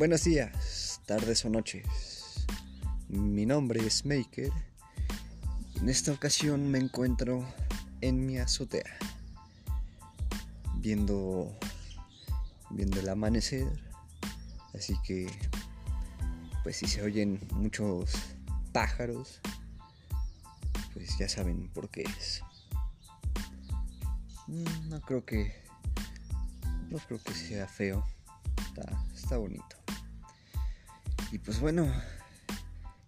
Buenos días, tardes o noches. Mi nombre es Maker. En esta ocasión me encuentro en mi azotea, viendo, viendo el amanecer. Así que, pues si se oyen muchos pájaros, pues ya saben por qué es. Mm, no creo que, no creo que sea feo. Está, está bonito. Y pues bueno,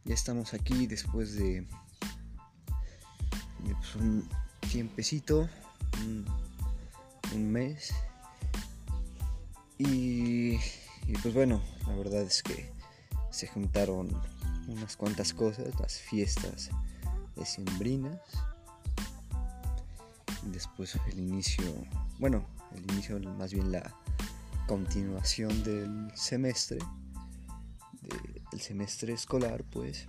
ya estamos aquí después de, pues, un tiempecito, un, mes. Y, pues bueno, la verdad es que se juntaron unas cuantas cosas, las fiestas decembrinas. Después el inicio, bueno, el inicio más bien la continuación del semestre el semestre escolar, pues.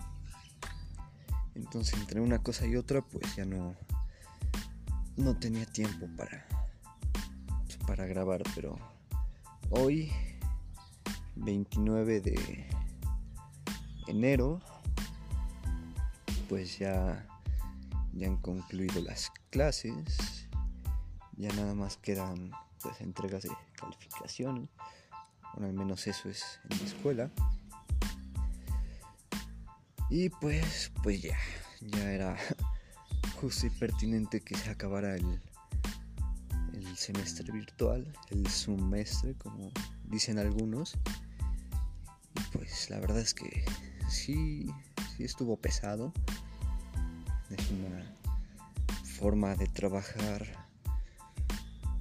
Entonces, entre una cosa y otra, pues ya no, no tenía tiempo para, para grabar, pero hoy, 29 de enero, pues ya, ya han concluido las clases, ya nada más quedan pues entregas de calificaciones, bueno, al menos eso es en la escuela. Y pues, pues ya, ya era justo y pertinente que se acabara el, el semestre virtual, el semestre, como dicen algunos. Y pues la verdad es que sí, sí estuvo pesado. Es una forma de trabajar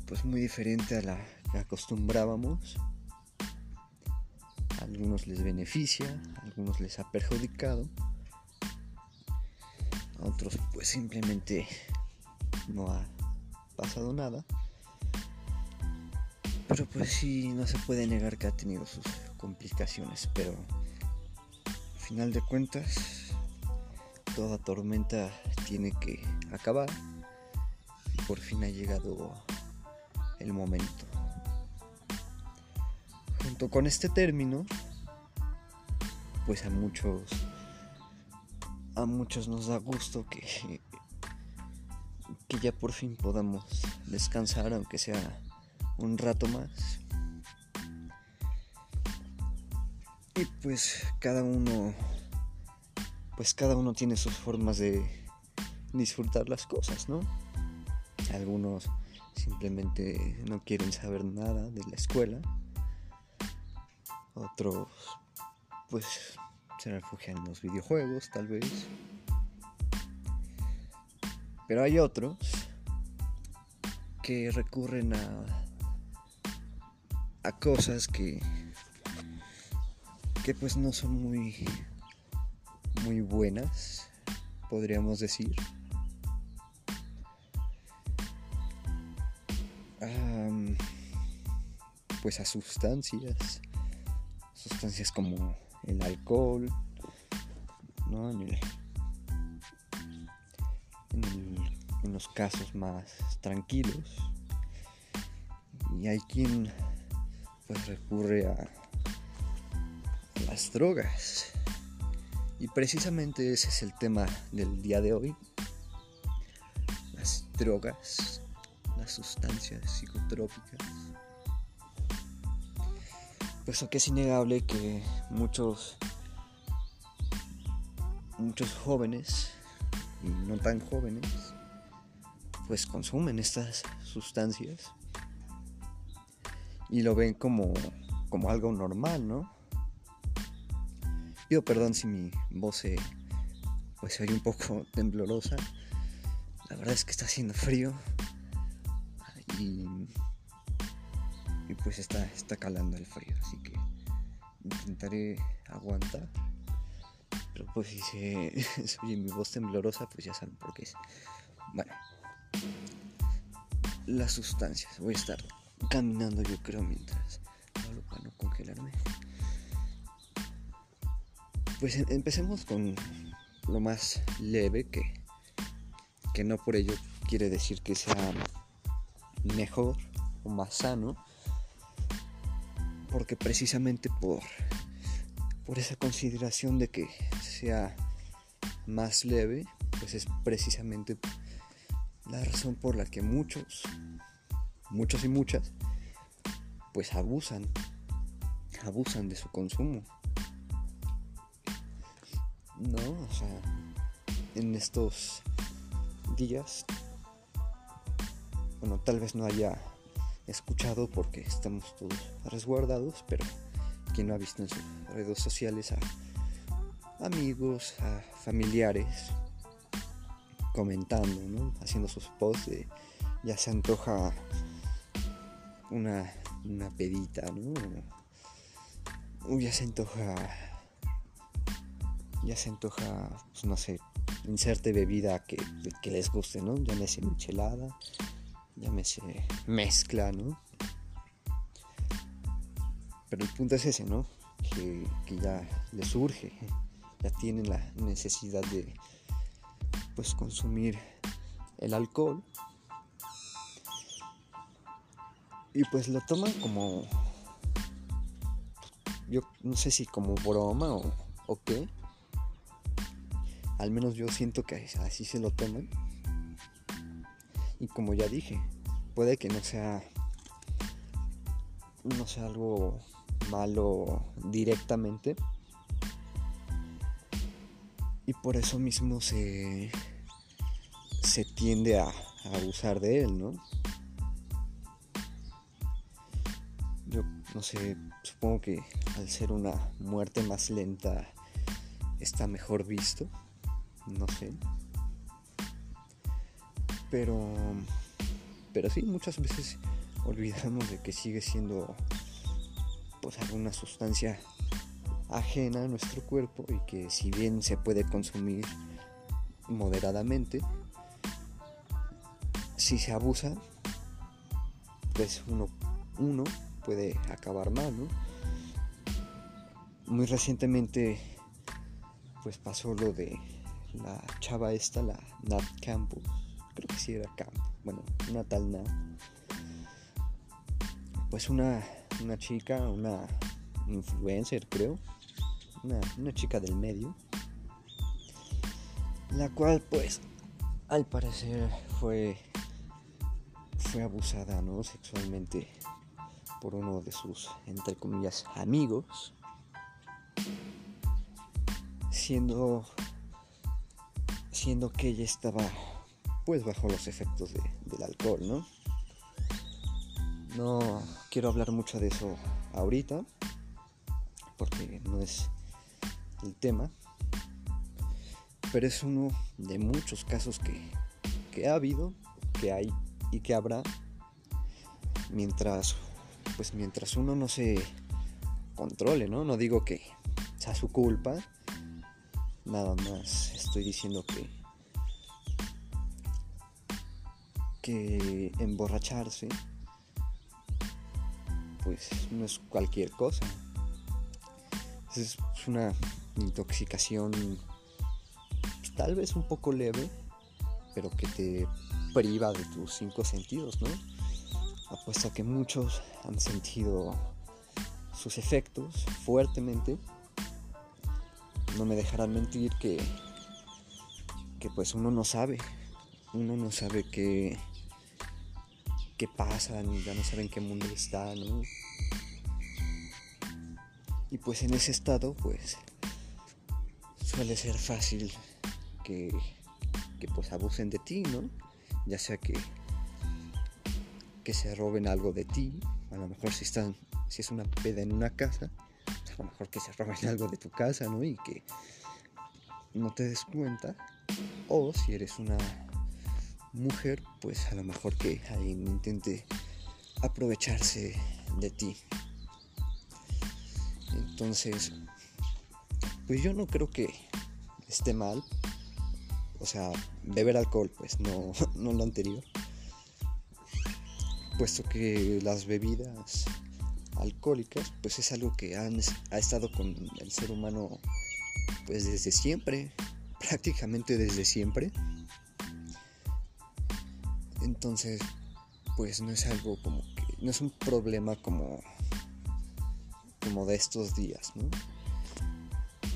pues muy diferente a la que acostumbrábamos. A algunos les beneficia, a algunos les ha perjudicado otros pues simplemente no ha pasado nada. Pero pues sí, no se puede negar que ha tenido sus complicaciones, pero al final de cuentas toda tormenta tiene que acabar y por fin ha llegado el momento. Junto con este término, pues a muchos a muchos nos da gusto que, que ya por fin podamos descansar, aunque sea un rato más. Y pues cada uno, pues cada uno tiene sus formas de disfrutar las cosas, ¿no? Algunos simplemente no quieren saber nada de la escuela. Otros, pues se refugian en los videojuegos, tal vez. Pero hay otros que recurren a, a cosas que, que pues no son muy, muy buenas, podríamos decir. pues a sustancias, sustancias como el alcohol, ¿no? en, los casos más tranquilos. Y hay quien pues recurre a las drogas. Y precisamente ese es el tema del día de hoy. Las drogas, las sustancias psicotrópicas puesto que es innegable que muchos muchos jóvenes y no tan jóvenes pues consumen estas sustancias y lo ven como como algo normal, ¿no? Pido perdón si mi voz se pues se oye un poco temblorosa. La verdad es que está haciendo frío y pues está, está calando el frío, así que intentaré aguantar. Pero pues si se, oye mi voz temblorosa, pues ya saben por qué es. Bueno, las sustancias. Voy a estar caminando yo creo mientras hablo para no congelarme. Pues em, empecemos con lo más leve que, que no por ello quiere decir que sea mejor o más sano porque precisamente por, por esa consideración de que sea más leve, pues es precisamente la razón por la que muchos, muchos y muchas, pues abusan, abusan de su consumo. No, o sea, en estos días, bueno, tal vez no haya escuchado porque estamos todos resguardados, pero quien no ha visto en sus redes sociales a amigos, a familiares comentando, haciendo sus posts de ya se antoja una, una pedita, ¿no? ya se antoja ya se antoja, pues no sé, inserte bebida que, que les guste, ¿no? Llámese michelada, llámese mezcla, ¿no? Pero el punto es ese, ¿no? Que, ya les surge, ya tienen la necesidad de, pues, consumir el alcohol. Y pues lo toman como, yo no sé si como broma o qué. Al menos yo siento que así se lo toman. Y como ya dije, puede que no sea no sea algo malo directamente. Y por eso mismo se se tiende a, a abusar de él, ¿no? Yo no sé, supongo que al ser una muerte más lenta está mejor visto no sé. Pero, pero sí, muchas veces olvidamos de que sigue siendo pues alguna sustancia ajena a nuestro cuerpo y que si bien se puede consumir moderadamente, si se abusa, pues uno, uno puede acabar mal, ¿no? Muy recientemente pues pasó lo de la chava esta, la Nat Campus, creo que sí era Camp, bueno, una tal Nat, pues una, una chica, una influencer creo, una, una chica del medio, la cual pues al parecer fue fue abusada no sexualmente por uno de sus entre comillas amigos. Siendo siendo que ella estaba pues bajo los efectos del alcohol, ¿no? No quiero hablar mucho de eso ahorita, porque no es el tema, pero es uno de muchos casos que, que ha habido, que hay y que habrá mientras pues mientras uno no se controle, ¿no? No digo que sea su culpa, nada más estoy diciendo que que emborracharse pues no es cualquier cosa. Es una intoxicación pues, tal vez un poco leve pero que te priva de tus cinco sentidos no apuesto a que muchos han sentido sus efectos fuertemente. No me dejarán mentir que, que pues uno no sabe, uno no sabe qué, qué pasa, ya no sabe en qué mundo está, ¿no? Y pues en ese estado pues suele ser fácil que, que pues abusen de ti, ¿no? Ya sea que, que se roben algo de ti, a lo mejor si están, si es una peda en una casa, a lo mejor que se roben algo de tu casa, ¿no? Y que no te des cuenta. O si eres una mujer, pues a lo mejor que alguien intente aprovecharse de ti. Entonces, pues yo no creo que esté mal. O sea, beber alcohol, pues no, no lo anterior. Puesto que las bebidas alcohólicas, pues es algo que han, ha estado con el ser humano pues desde siempre, prácticamente desde siempre. Entonces, pues no es algo como que, no es un problema como, como de estos días, ¿no?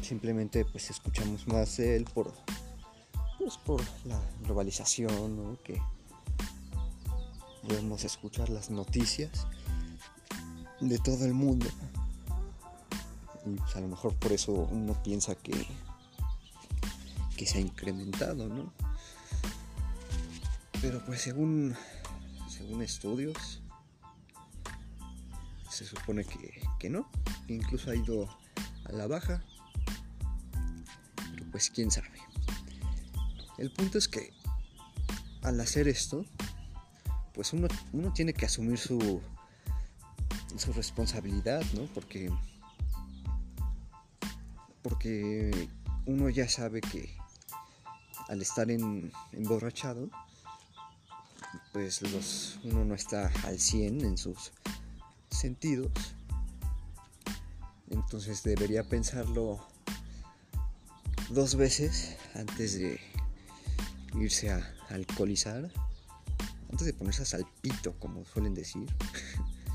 Simplemente pues escuchamos más de él por, pues, por la globalización, ¿no? Que podemos escuchar las noticias de todo el mundo. Y pues a lo mejor por eso uno piensa que, que se ha incrementado, ¿no? Pero pues según, según estudios, se supone que, que no, incluso ha ido a la baja. Pero pues quién sabe. El punto es que al hacer esto, pues uno, uno tiene que asumir su, su responsabilidad, ¿no? Porque, porque uno ya sabe que al estar en, emborrachado, pues los, uno no está al 100 en sus sentidos. Entonces debería pensarlo dos veces antes de irse a alcoholizar, antes de ponerse a salpito, como suelen decir.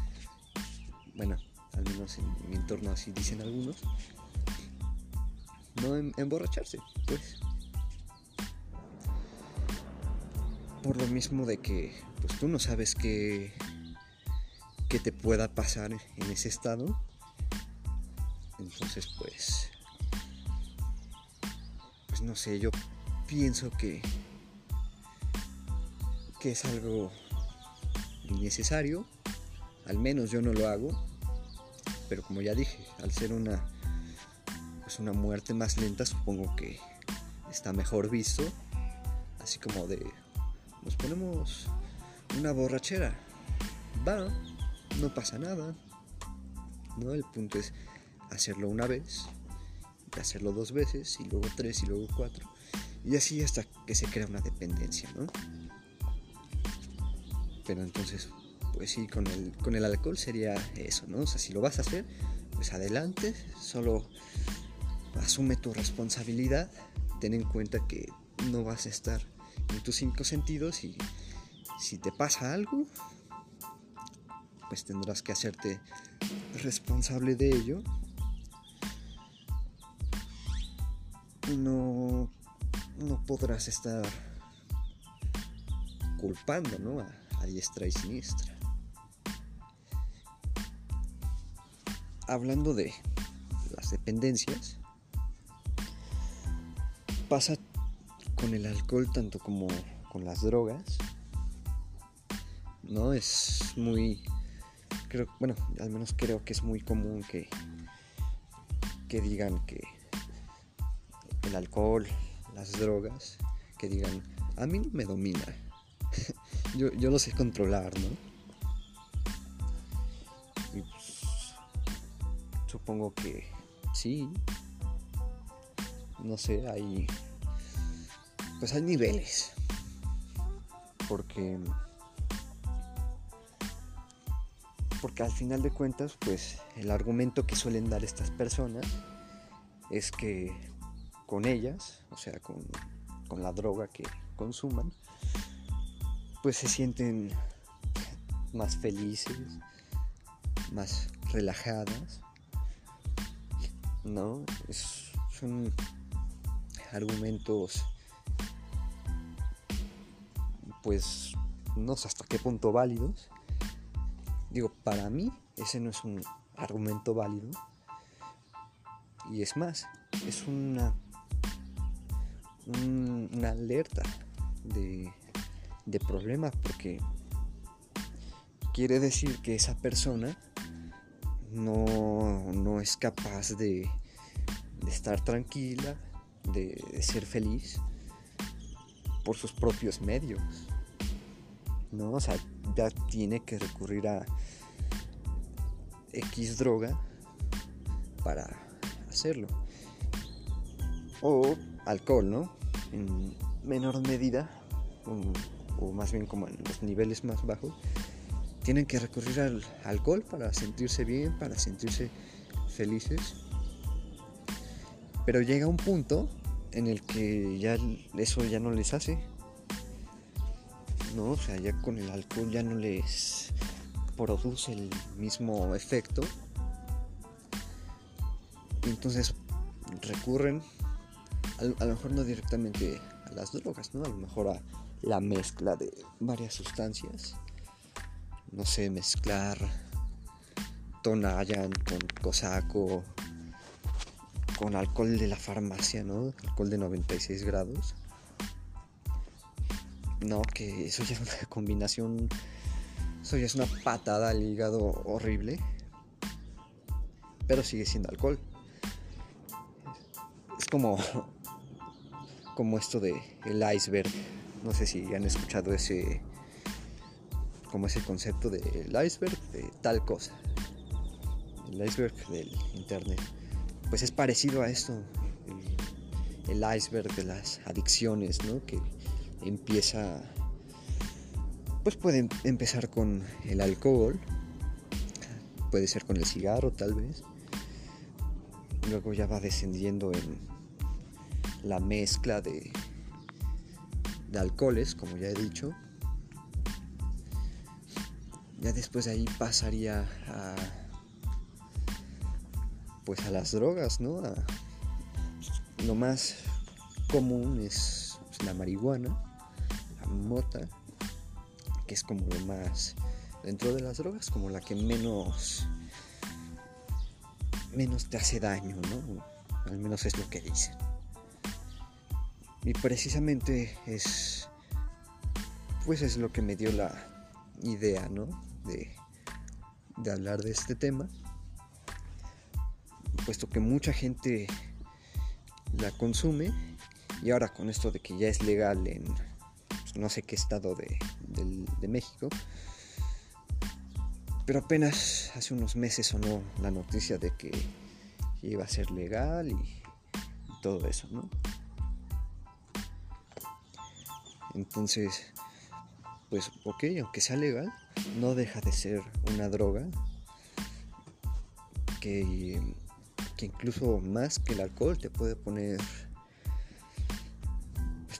bueno, al menos en mi entorno así dicen algunos. No em, emborracharse, pues. Por lo mismo de que pues tú no sabes qué que te pueda pasar en ese estado. Entonces, pues, pues no sé, yo pienso que que es algo innecesario. Al menos yo no lo hago. Pero como ya dije, al ser una pues una muerte más lenta, supongo que está mejor visto. Así como de nos ponemos una borrachera. Va, no pasa nada. ¿no? El punto es hacerlo una vez, hacerlo dos veces, y luego tres, y luego cuatro, y así hasta que se crea una dependencia, ¿no? Pero entonces, pues sí, con el, con el alcohol sería eso, ¿no? O sea, si lo vas a hacer, pues adelante, solo asume tu responsabilidad, ten en cuenta que no vas a estar en tus cinco sentidos y si te pasa algo, pues tendrás que hacerte responsable de ello. No, no podrás estar culpando ¿no? a, a diestra y siniestra. Hablando de las dependencias, pasa con el alcohol tanto como con las drogas. No es muy creo, bueno, al menos creo que es muy común que, que digan que el alcohol, las drogas, que digan, a mí no me domina. yo, yo lo sé controlar, ¿no? Y pues, supongo que sí. No sé, hay. Pues hay niveles. Porque porque al final de cuentas, pues el argumento que suelen dar estas personas es que con ellas, o sea, con, la droga que consuman, pues se sienten más felices, más relajadas, ¿no? son argumentos, pues no sé hasta qué punto válidos, Digo, para mí ese no es un argumento válido. Y es más, es una, una alerta de, de problemas porque quiere decir que esa persona no, es capaz de, estar tranquila, de, ser feliz por sus propios medios. ¿No? O sea, ya tiene que recurrir a X droga para hacerlo. O alcohol, ¿no? En menor medida, o, más bien como en los niveles más bajos, tienen que recurrir al alcohol para sentirse bien, para sentirse felices. Pero llega un punto en el que ya eso ya no les hace ¿no? O sea, ya con el alcohol ya no les produce el mismo efecto. Entonces recurren, a, lo mejor no directamente a las drogas, ¿no? A lo mejor a la mezcla de varias sustancias. No sé, mezclar Tonayan con Cosaco, con alcohol de la farmacia, ¿no? Alcohol de 96 grados. No, que eso ya es una combinación, eso ya es una patada al hígado horrible. Pero sigue siendo alcohol. Es como, como esto de el iceberg. No sé si han escuchado ese, como ese concepto del iceberg de tal cosa. El iceberg del internet pues es parecido a esto, el, iceberg de las adicciones, ¿no? Que empieza, pues puede empezar con el alcohol, puede ser con el cigarro tal vez, luego ya va descendiendo en la mezcla de, de alcoholes, como ya he dicho, ya después de ahí pasaría a pues a las drogas, ¿no? lo más común es la marihuana, mota, que es como lo más dentro de las drogas, como la que menos menos te hace daño, ¿no? Al menos es lo que dicen. Y precisamente es pues es lo que me dio la idea, ¿no? De, de hablar de este tema puesto que mucha gente la consume y ahora con esto de que ya es legal en no sé qué estado de, México, pero apenas hace unos meses sonó la noticia de que iba a ser legal y, todo eso, ¿no? Entonces, pues ok, aunque sea legal, no deja de ser una droga que incluso más que el alcohol te puede poner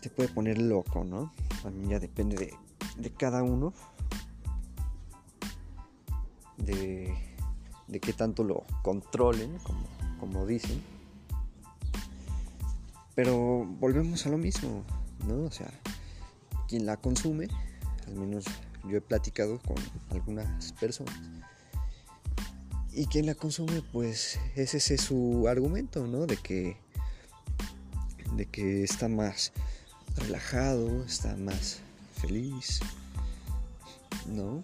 te puede poner loco, ¿no? Mí ya depende de, cada uno de, de qué tanto lo controlen, como, como dicen. Pero volvemos a lo mismo, ¿no? O sea, quien la consume, al menos yo he platicado con algunas personas, y quien la consume, pues ese es su argumento, ¿no? De que, de que está más relajado, está más feliz, ¿no?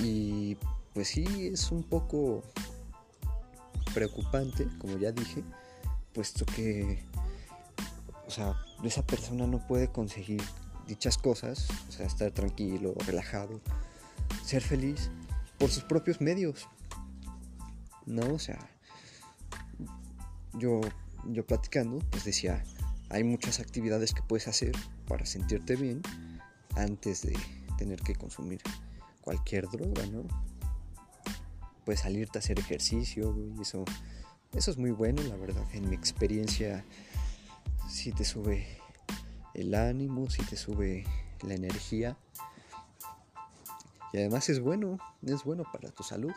Y pues sí, es un poco preocupante, como ya dije, puesto que, o sea, esa persona no puede conseguir dichas cosas, o sea, estar tranquilo, relajado, ser feliz, por sus propios medios. ¿No? O sea, yo, yo platicando, pues decía, hay muchas actividades que puedes hacer para sentirte bien antes de tener que consumir cualquier droga, ¿no? Puedes salirte a hacer ejercicio, y eso, eso es muy bueno, la verdad. En mi experiencia, si te sube el ánimo, si te sube la energía, y además es bueno, es bueno para tu salud.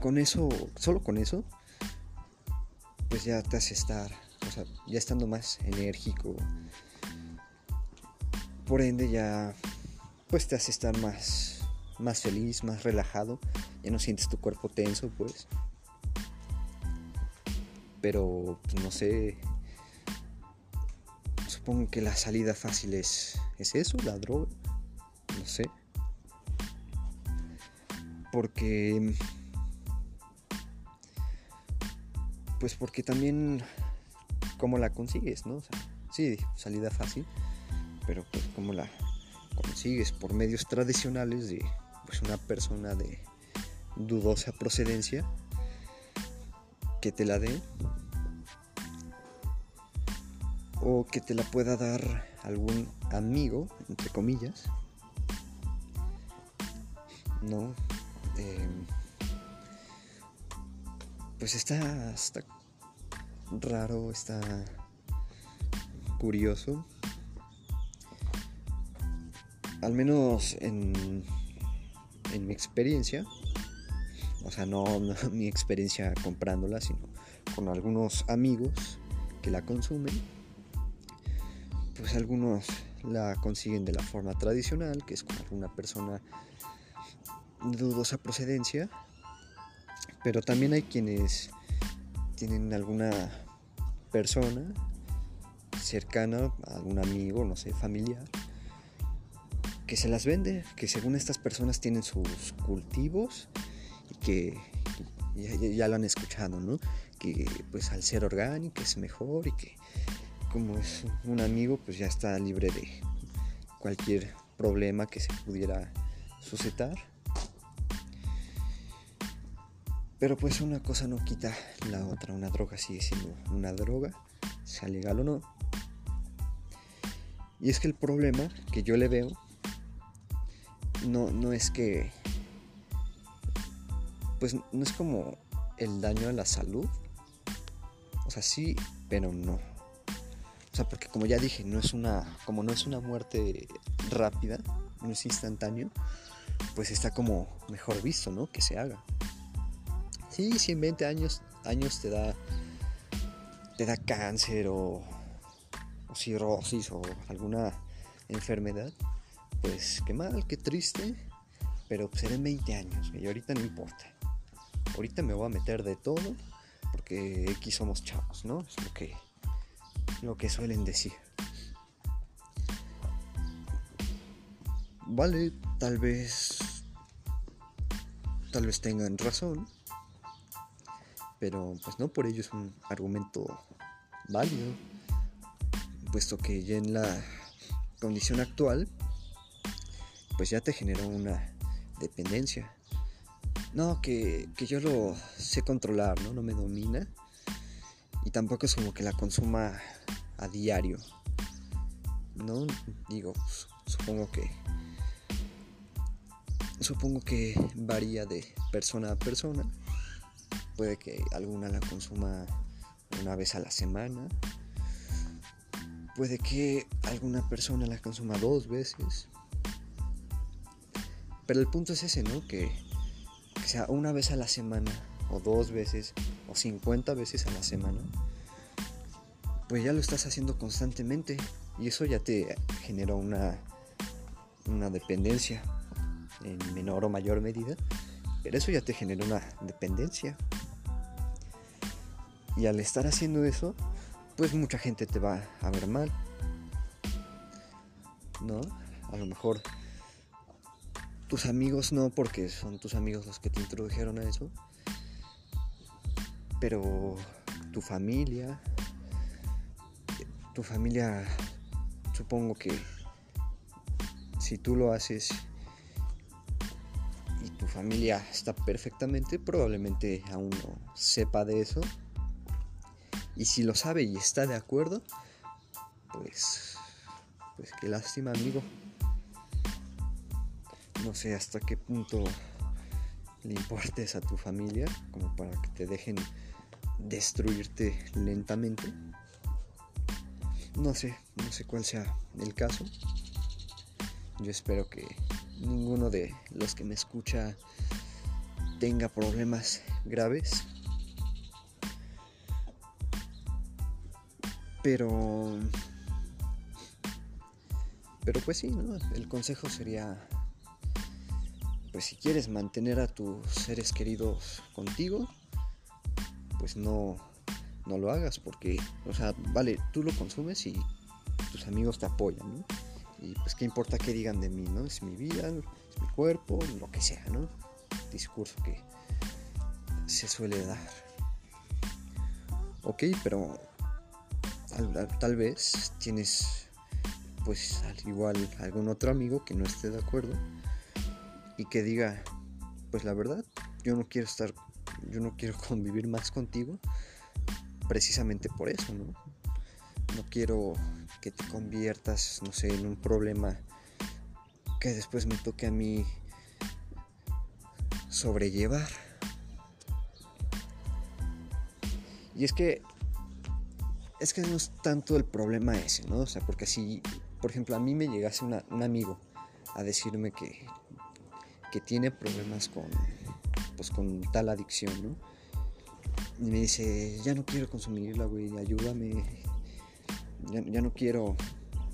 Con eso, solo con eso, pues ya te hace estar, o sea, ya estando más enérgico. Por ende ya, pues te hace estar más, más feliz, más relajado. Ya no sientes tu cuerpo tenso, pues. Pero, pues, no sé, supongo que la salida fácil es, es eso, la droga. No sé. Porque... Pues porque también... ¿Cómo la consigues, no? Sí, salida fácil. Pero pues cómo la consigues por medios tradicionales de pues una persona de dudosa procedencia que te la dé o que te la pueda dar algún amigo, entre comillas, ¿no? Em, pues está, está raro, está curioso. Al menos en, en mi experiencia, o sea, no, mi experiencia comprándola, sino con algunos amigos que la consumen, pues algunos la consiguen de la forma tradicional, que es con alguna persona de dudosa procedencia, pero también hay quienes tienen alguna persona cercana, algún amigo, no sé, familiar, que se las vende, que según estas personas tienen sus cultivos y que ya, lo han escuchado, ¿no? Que pues al ser orgánico es mejor y que como es un amigo pues ya está libre de cualquier problema que se pudiera suscitar. Pero pues una cosa no quita la otra, una droga sigue siendo una droga, sea legal o no. Y es que el problema que yo le veo no, no es que... Pues no es como el daño a la salud. O sea, sí, pero no. O sea, porque como ya dije, no es una, como no es una muerte rápida, no es instantáneo, pues está como mejor visto, ¿no? Que se haga. Sí, si en 20 años, años te da, te da cáncer o cirrosis o alguna enfermedad, pues qué mal, qué triste, pero seré en 20 años y ahorita no importa. Ahorita me voy a meter de todo porque aquí somos chavos, ¿no? Es lo que, lo que suelen decir. Vale, tal vez tal vez tengan razón, pero pues no por ello es un argumento válido puesto que ya en la condición actual, pues ya te generó una dependencia. No, que, yo lo sé controlar, ¿no? No me domina. Y tampoco es como que la consuma a diario. ¿No? Digo, supongo que... Supongo que varía de persona a persona. Puede que alguna la consuma una vez a la semana, Puede que alguna persona la consuma dos veces. Pero el punto es ese, ¿no? Que, sea una vez a la semana, o dos veces, o 50 veces a la semana. Pues ya lo estás haciendo constantemente. Y eso ya te genera una, una dependencia. En menor o mayor medida. Pero eso ya te genera una dependencia. Y al estar haciendo eso, pues mucha gente te va a ver mal. ¿No? A lo mejor tus amigos no, porque son tus amigos los que te introdujeron a eso. Pero tu familia, tu familia, supongo que si tú lo haces y tu familia está perfectamente, probablemente aún no sepa de eso y si lo sabe y está de acuerdo, pues, pues qué lástima, amigo. No sé hasta qué punto le importes a tu familia como para que te dejen destruirte lentamente. No sé, no sé cuál sea el caso. Yo espero que ninguno de los que me escucha tenga problemas graves Pero... Pero pues sí, ¿no? El consejo sería, pues si quieres mantener a tus seres queridos contigo, pues no, no lo hagas porque, o sea, vale, tú lo consumes y tus amigos te apoyan, ¿no? Y pues qué importa qué digan de mí, ¿no? Es mi vida, es mi cuerpo, lo que sea, ¿no? Discurso que se suele dar. Ok, pero tal vez tienes pues al igual algún otro amigo que no esté de acuerdo y que diga pues la verdad yo no quiero estar yo no quiero convivir más contigo precisamente por eso no no quiero que te conviertas no sé en un problema que después me toque a mí sobrellevar. Y es que es que no es tanto el problema ese, ¿no? O sea, porque si, por ejemplo, a mí me llegase un amigo a decirme que, que tiene problemas con, pues con tal adicción, ¿no? Y me dice, ya no quiero consumirla, güey, ayúdame. Ya, no quiero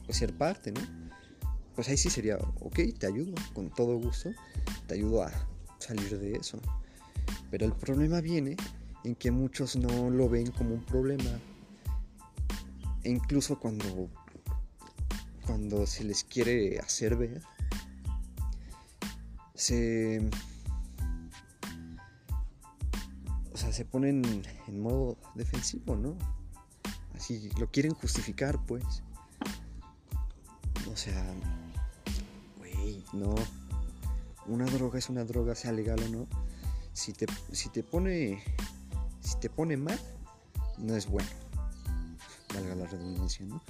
pues, ser parte, ¿no? Pues ahí sí sería, ok, te ayudo, con todo gusto, te ayudo a salir de eso. Pero el problema viene en que muchos no lo ven como un problema. Incluso cuando, cuando se les quiere hacer ver, se o sea, se ponen en modo defensivo, ¿no? Así lo quieren justificar, pues. O sea, güey, no. Una droga es una droga, sea legal o no. Si te, si te pone. Si te pone mal, no es bueno. Valga la redundancia, ¿no?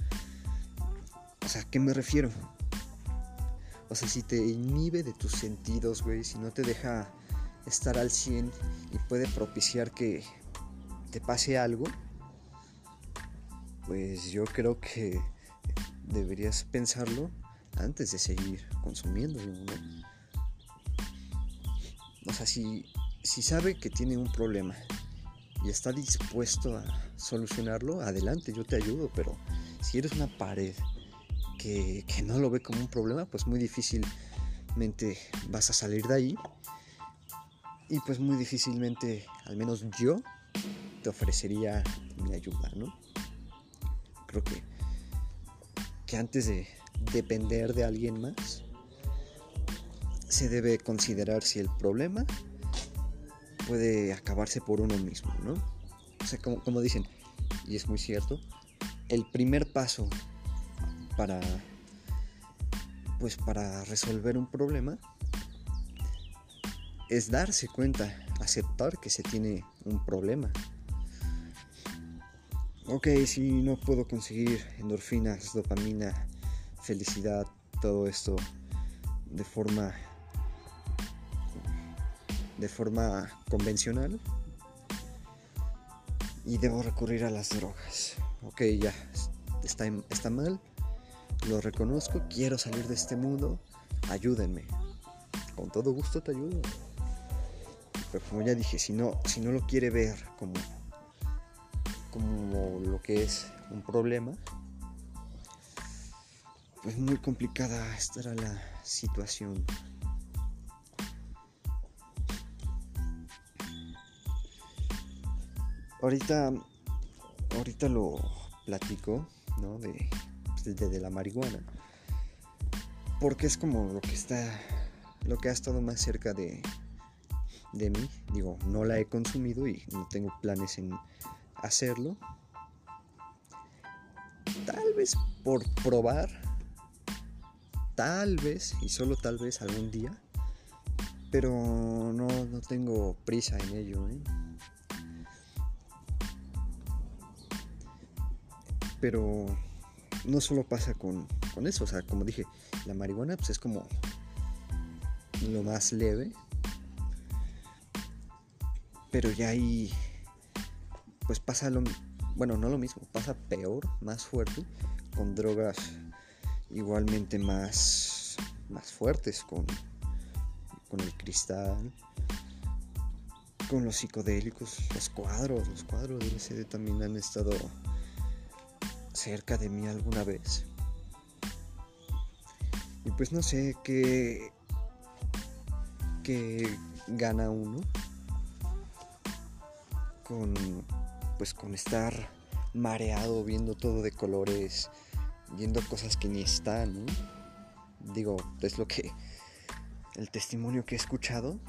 O sea, ¿a qué me refiero? O sea, si te inhibe de tus sentidos, güey, si no te deja estar al 100 y puede propiciar que te pase algo, pues yo creo que deberías pensarlo antes de seguir consumiéndolo. O sea, si, si sabe que tiene un problema y está dispuesto a solucionarlo, adelante, yo te ayudo, pero si eres una pared que, que no lo ve como un problema, pues muy difícilmente vas a salir de ahí y pues muy difícilmente, al menos yo, te ofrecería mi ayuda, ¿no? Creo que, que antes de depender de alguien más, se debe considerar si el problema puede acabarse por uno mismo, ¿no? O sea, como, como dicen, y es muy cierto, el primer paso para pues para resolver un problema es darse cuenta, aceptar que se tiene un problema. Ok, si no puedo conseguir endorfinas, dopamina, felicidad, todo esto de forma de forma convencional y debo recurrir a las drogas. Ok, ya está, está mal, lo reconozco, quiero salir de este mundo, ayúdenme. Con todo gusto te ayudo. Pero como ya dije, si no, si no lo quiere ver como, como lo que es un problema, pues muy complicada estará la situación. Ahorita, ahorita lo platico, ¿no? De, pues, de la marihuana. Porque es como lo que está, lo que ha estado más cerca de, de mí. Digo, no la he consumido y no tengo planes en hacerlo. Tal vez por probar. Tal vez, y solo tal vez algún día. Pero no, no tengo prisa en ello. ¿eh? Pero no solo pasa con, con eso. O sea, como dije, la marihuana pues es como lo más leve pero ya ahí, pues pasa lo, bueno, no lo mismo, pasa peor, más fuerte, con drogas igualmente más, más fuertes, con, con el cristal, con los psicodélicos, los cuadros, los cuadros del CD también han estado cerca de mí alguna vez. Y pues no sé qué, qué gana uno con pues con estar mareado viendo todo de colores, viendo cosas que ni están, Digo, es lo que el testimonio que he escuchado.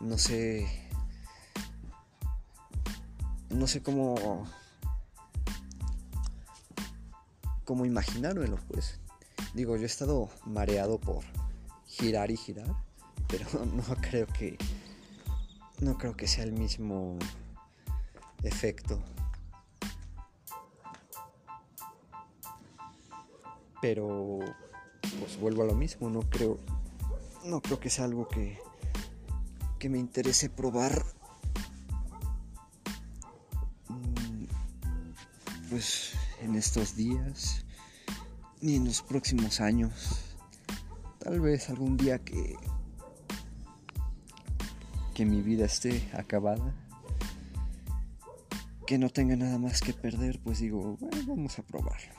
No sé no sé cómo cómo imaginármelo, pues. Digo, yo he estado mareado por girar y girar, pero no creo que no creo que sea el mismo efecto. Pero pues vuelvo a lo mismo, no creo no creo que sea algo que que me interese probar mm, pues en estos días ni en los próximos años. Tal vez algún día que que mi vida esté acabada, que no tenga nada más que perder, pues digo, bueno, vamos a probarlo.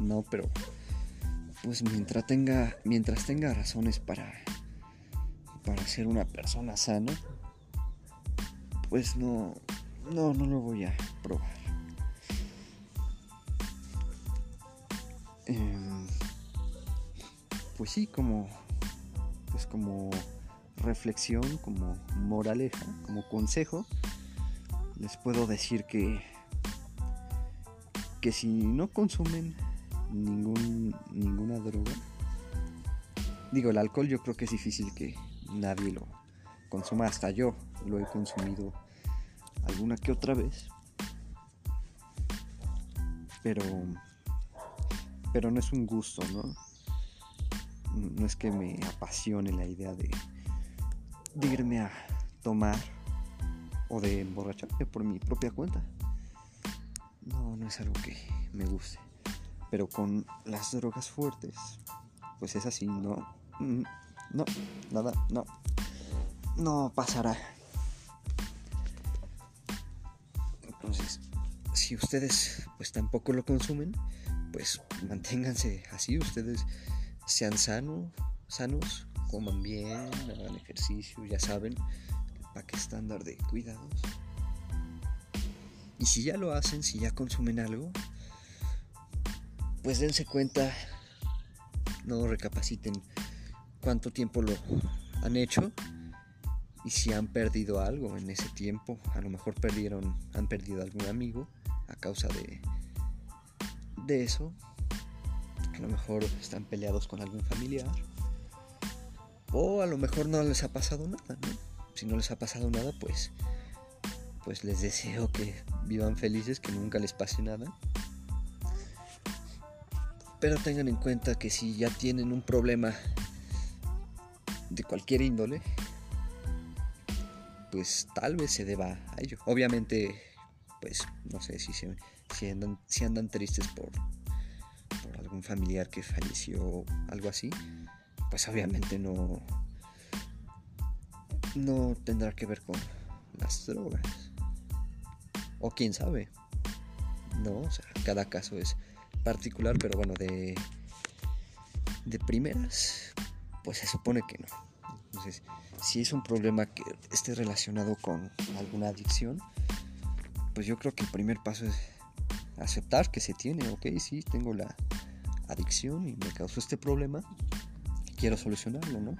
No, pero pues mientras tenga mientras tenga razones para para ser una persona sana, pues no no no lo voy a probar. Pues sí, como pues como reflexión, como moraleja, como consejo, les puedo decir que que si no consumen ningún ninguna droga, digo, el alcohol yo creo que es difícil que nadie lo consuma, hasta yo lo he consumido alguna que otra vez. Pero pero no es un gusto, ¿no? No es que me apasione la idea de, irme a tomar o de emborracharme por mi propia cuenta. No, no es algo que me guste. Pero con las drogas fuertes, pues es así, no, mm, no, nada, no, no pasará. Entonces, si ustedes pues tampoco lo consumen, pues manténganse así, ustedes sean sanos, sanos, coman bien, hagan ejercicio, ya saben, el qué estándar de cuidados. Y si ya lo hacen, si ya consumen algo, pues dense cuenta, no recapaciten cuánto tiempo lo han hecho y si han perdido algo en ese tiempo, a lo mejor perdieron, han perdido algún amigo a causa de de eso. A lo mejor están peleados con algún familiar. O a lo mejor no les ha pasado nada, Si no les ha pasado nada, pues pues les deseo que vivan felices, que nunca les pase nada. Pero tengan en cuenta que si ya tienen un problema de cualquier índole, pues tal vez se deba a ello. Obviamente, pues no sé si se si andan, tristes por algún familiar que falleció algo así, pues obviamente no, no tendrá que ver con las drogas. O quién sabe. No, o sea, cada caso es particular, pero bueno, de, de primeras, pues se supone que no. Entonces, si es un problema que esté relacionado con alguna adicción, pues yo creo que el primer paso es aceptar que se tiene, ok, sí, tengo la adicción y me causó este problema, quiero solucionarlo, ¿no?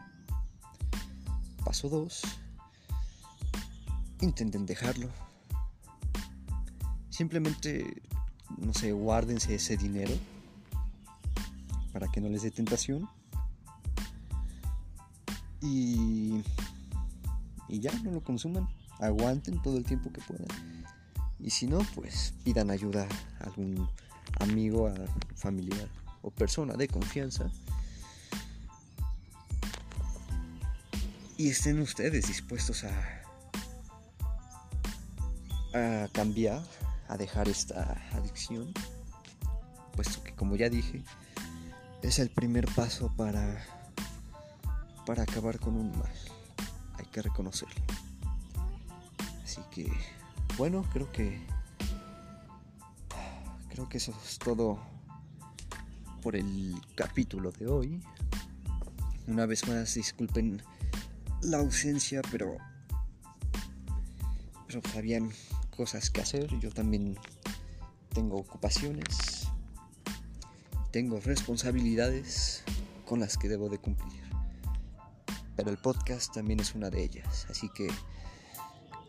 Paso 2, intenten dejarlo. Simplemente, no sé, guárdense ese dinero para que no les dé tentación. Y, y ya, no lo consuman. Aguanten todo el tiempo que puedan y si no, pues pidan ayuda a algún amigo, a familiar persona de confianza. Y estén ustedes dispuestos a, a cambiar, a dejar esta adicción. Puesto que como ya dije, es el primer paso para, para acabar con un mal. Hay que reconocerlo. Así que bueno, creo que creo que eso es todo por el capítulo de hoy. Una vez más, disculpen la ausencia, pero pero habían cosas que hacer. Yo también tengo ocupaciones, tengo responsabilidades con las que debo de cumplir. Pero el podcast también es una de ellas, así que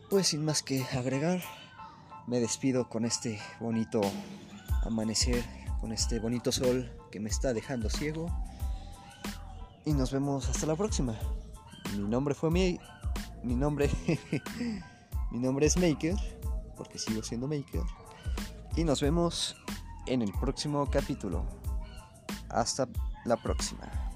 pues sin más que agregar, me despido con este bonito amanecer, con este bonito sol que me está dejando ciego. Y nos vemos hasta la próxima. Mi nombre fue mi mi nombre mi nombre es Maker, porque sigo siendo Maker. Y nos vemos en el próximo capítulo. Hasta la próxima.